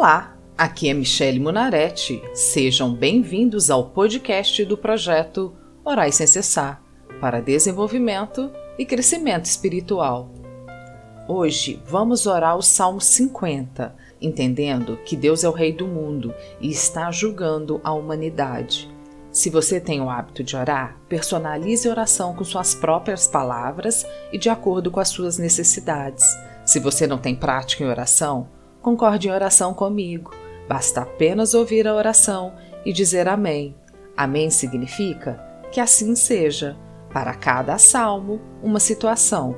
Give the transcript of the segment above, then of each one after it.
Olá, aqui é Michele Munaretti. Sejam bem-vindos ao podcast do projeto Orais Sem Cessar para desenvolvimento e crescimento espiritual. Hoje vamos orar o Salmo 50, entendendo que Deus é o Rei do mundo e está julgando a humanidade. Se você tem o hábito de orar, personalize a oração com suas próprias palavras e de acordo com as suas necessidades. Se você não tem prática em oração, concorde em oração comigo. Basta apenas ouvir a oração e dizer Amém. Amém significa que assim seja, para cada salmo, uma situação.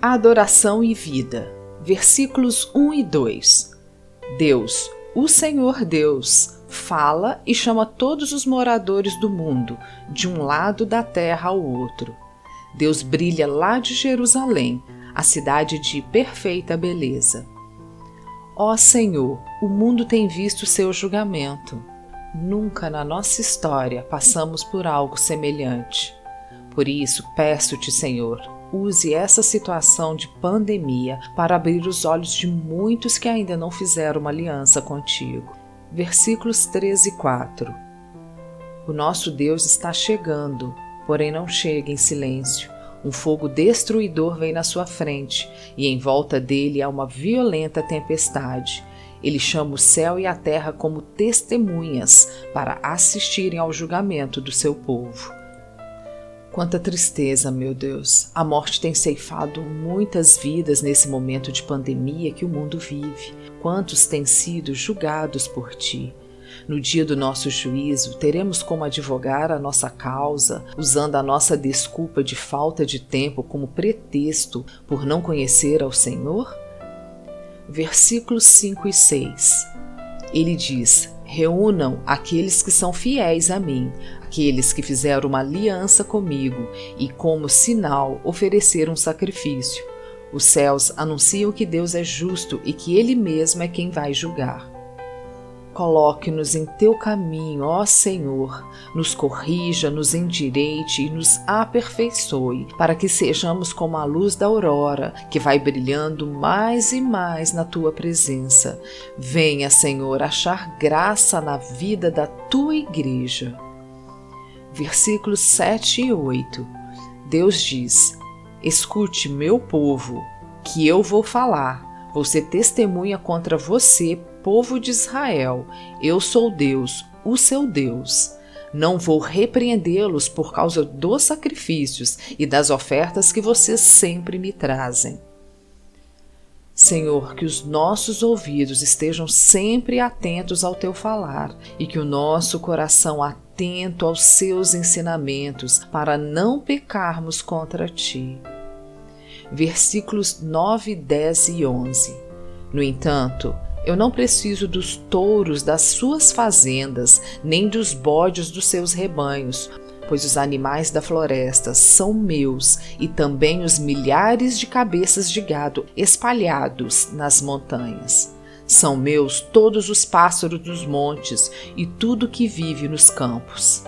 Adoração e vida. Versículos 1 e 2. Deus, o Senhor Deus, fala e chama todos os moradores do mundo, de um lado da terra ao outro. Deus brilha lá de Jerusalém, a cidade de perfeita beleza. Ó Senhor, o mundo tem visto seu julgamento. Nunca na nossa história passamos por algo semelhante. Por isso, peço-te, Senhor, use essa situação de pandemia para abrir os olhos de muitos que ainda não fizeram uma aliança contigo. Versículos 13 e 4 O nosso Deus está chegando, porém não chega em silêncio. Um fogo destruidor vem na sua frente, e em volta dele há uma violenta tempestade. Ele chama o céu e a terra como testemunhas para assistirem ao julgamento do seu povo. Quanta tristeza, meu Deus! A morte tem ceifado muitas vidas nesse momento de pandemia que o mundo vive. Quantos têm sido julgados por ti? No dia do nosso juízo, teremos como advogar a nossa causa, usando a nossa desculpa de falta de tempo como pretexto por não conhecer ao Senhor? Versículos 5 e 6. Ele diz: Reúnam aqueles que são fiéis a mim, aqueles que fizeram uma aliança comigo e, como sinal, ofereceram um sacrifício. Os céus anunciam que Deus é justo e que Ele mesmo é quem vai julgar. Coloque-nos em teu caminho, ó Senhor, nos corrija, nos endireite e nos aperfeiçoe, para que sejamos como a luz da aurora, que vai brilhando mais e mais na tua presença. Venha, Senhor, achar graça na vida da tua igreja. Versículos 7 e 8. Deus diz: Escute, meu povo, que eu vou falar. Você testemunha contra você povo de Israel: Eu sou Deus, o seu Deus. Não vou repreendê-los por causa dos sacrifícios e das ofertas que vocês sempre me trazem. Senhor, que os nossos ouvidos estejam sempre atentos ao teu falar e que o nosso coração atento aos seus ensinamentos para não pecarmos contra ti. Versículos 9, 10 e 11. No entanto, eu não preciso dos touros das suas fazendas, nem dos bodes dos seus rebanhos, pois os animais da floresta são meus e também os milhares de cabeças de gado espalhados nas montanhas. São meus todos os pássaros dos montes e tudo que vive nos campos.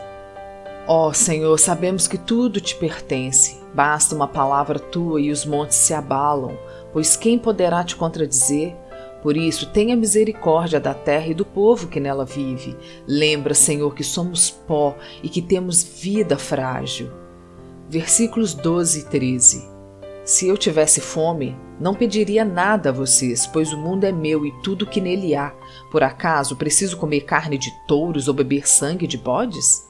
Ó oh, Senhor, sabemos que tudo te pertence. Basta uma palavra tua e os montes se abalam, pois quem poderá te contradizer? Por isso, tenha misericórdia da terra e do povo que nela vive. Lembra, Senhor, que somos pó e que temos vida frágil. Versículos 12 e 13. Se eu tivesse fome, não pediria nada a vocês, pois o mundo é meu e tudo que nele há. Por acaso preciso comer carne de touros ou beber sangue de bodes?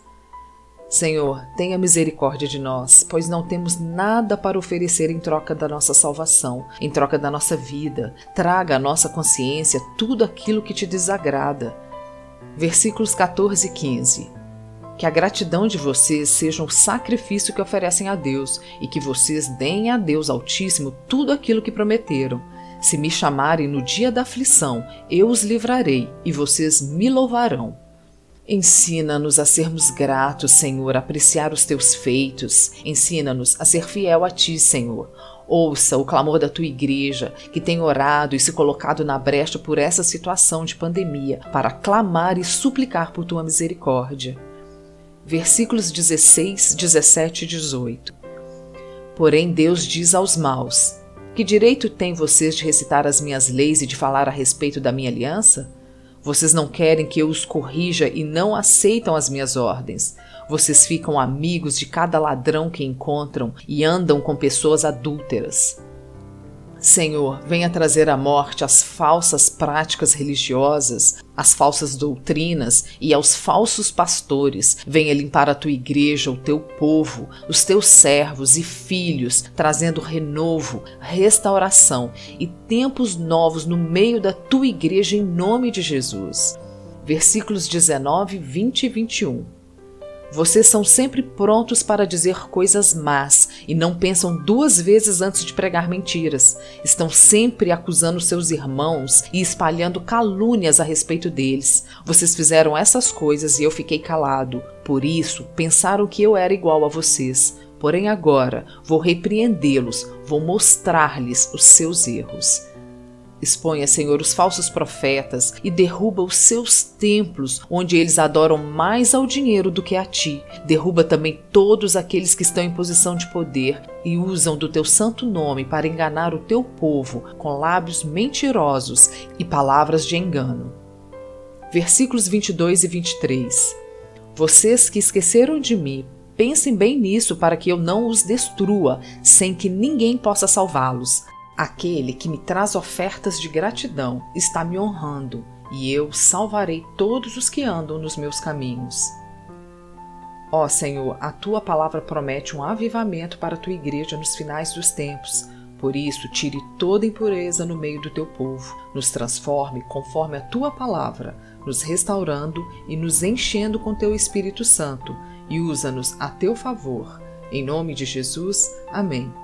Senhor, tenha misericórdia de nós, pois não temos nada para oferecer em troca da nossa salvação, em troca da nossa vida. Traga à nossa consciência tudo aquilo que te desagrada. Versículos 14 e 15. Que a gratidão de vocês seja um sacrifício que oferecem a Deus e que vocês deem a Deus Altíssimo tudo aquilo que prometeram. Se me chamarem no dia da aflição, eu os livrarei e vocês me louvarão. Ensina-nos a sermos gratos, Senhor, a apreciar os teus feitos. Ensina-nos a ser fiel a ti, Senhor. Ouça o clamor da tua igreja, que tem orado e se colocado na brecha por essa situação de pandemia, para clamar e suplicar por tua misericórdia. Versículos 16, 17 e 18. Porém, Deus diz aos maus: Que direito têm vocês de recitar as minhas leis e de falar a respeito da minha aliança? Vocês não querem que eu os corrija e não aceitam as minhas ordens. Vocês ficam amigos de cada ladrão que encontram e andam com pessoas adúlteras. Senhor, venha trazer à morte as falsas práticas religiosas, as falsas doutrinas e aos falsos pastores. Venha limpar a tua igreja, o teu povo, os teus servos e filhos, trazendo renovo, restauração e tempos novos no meio da tua igreja em nome de Jesus. Versículos 19, 20 e 21. Vocês são sempre prontos para dizer coisas más e não pensam duas vezes antes de pregar mentiras. Estão sempre acusando seus irmãos e espalhando calúnias a respeito deles. Vocês fizeram essas coisas e eu fiquei calado. Por isso, pensaram que eu era igual a vocês. Porém, agora vou repreendê-los, vou mostrar-lhes os seus erros. Exponha, Senhor, os falsos profetas e derruba os seus templos, onde eles adoram mais ao dinheiro do que a ti. Derruba também todos aqueles que estão em posição de poder e usam do teu santo nome para enganar o teu povo com lábios mentirosos e palavras de engano. Versículos 22 e 23. Vocês que esqueceram de mim, pensem bem nisso para que eu não os destrua, sem que ninguém possa salvá-los. Aquele que me traz ofertas de gratidão está me honrando, e eu salvarei todos os que andam nos meus caminhos. Ó Senhor, a tua palavra promete um avivamento para a tua igreja nos finais dos tempos. Por isso, tire toda impureza no meio do teu povo, nos transforme conforme a tua palavra, nos restaurando e nos enchendo com teu Espírito Santo, e usa-nos a teu favor. Em nome de Jesus, amém.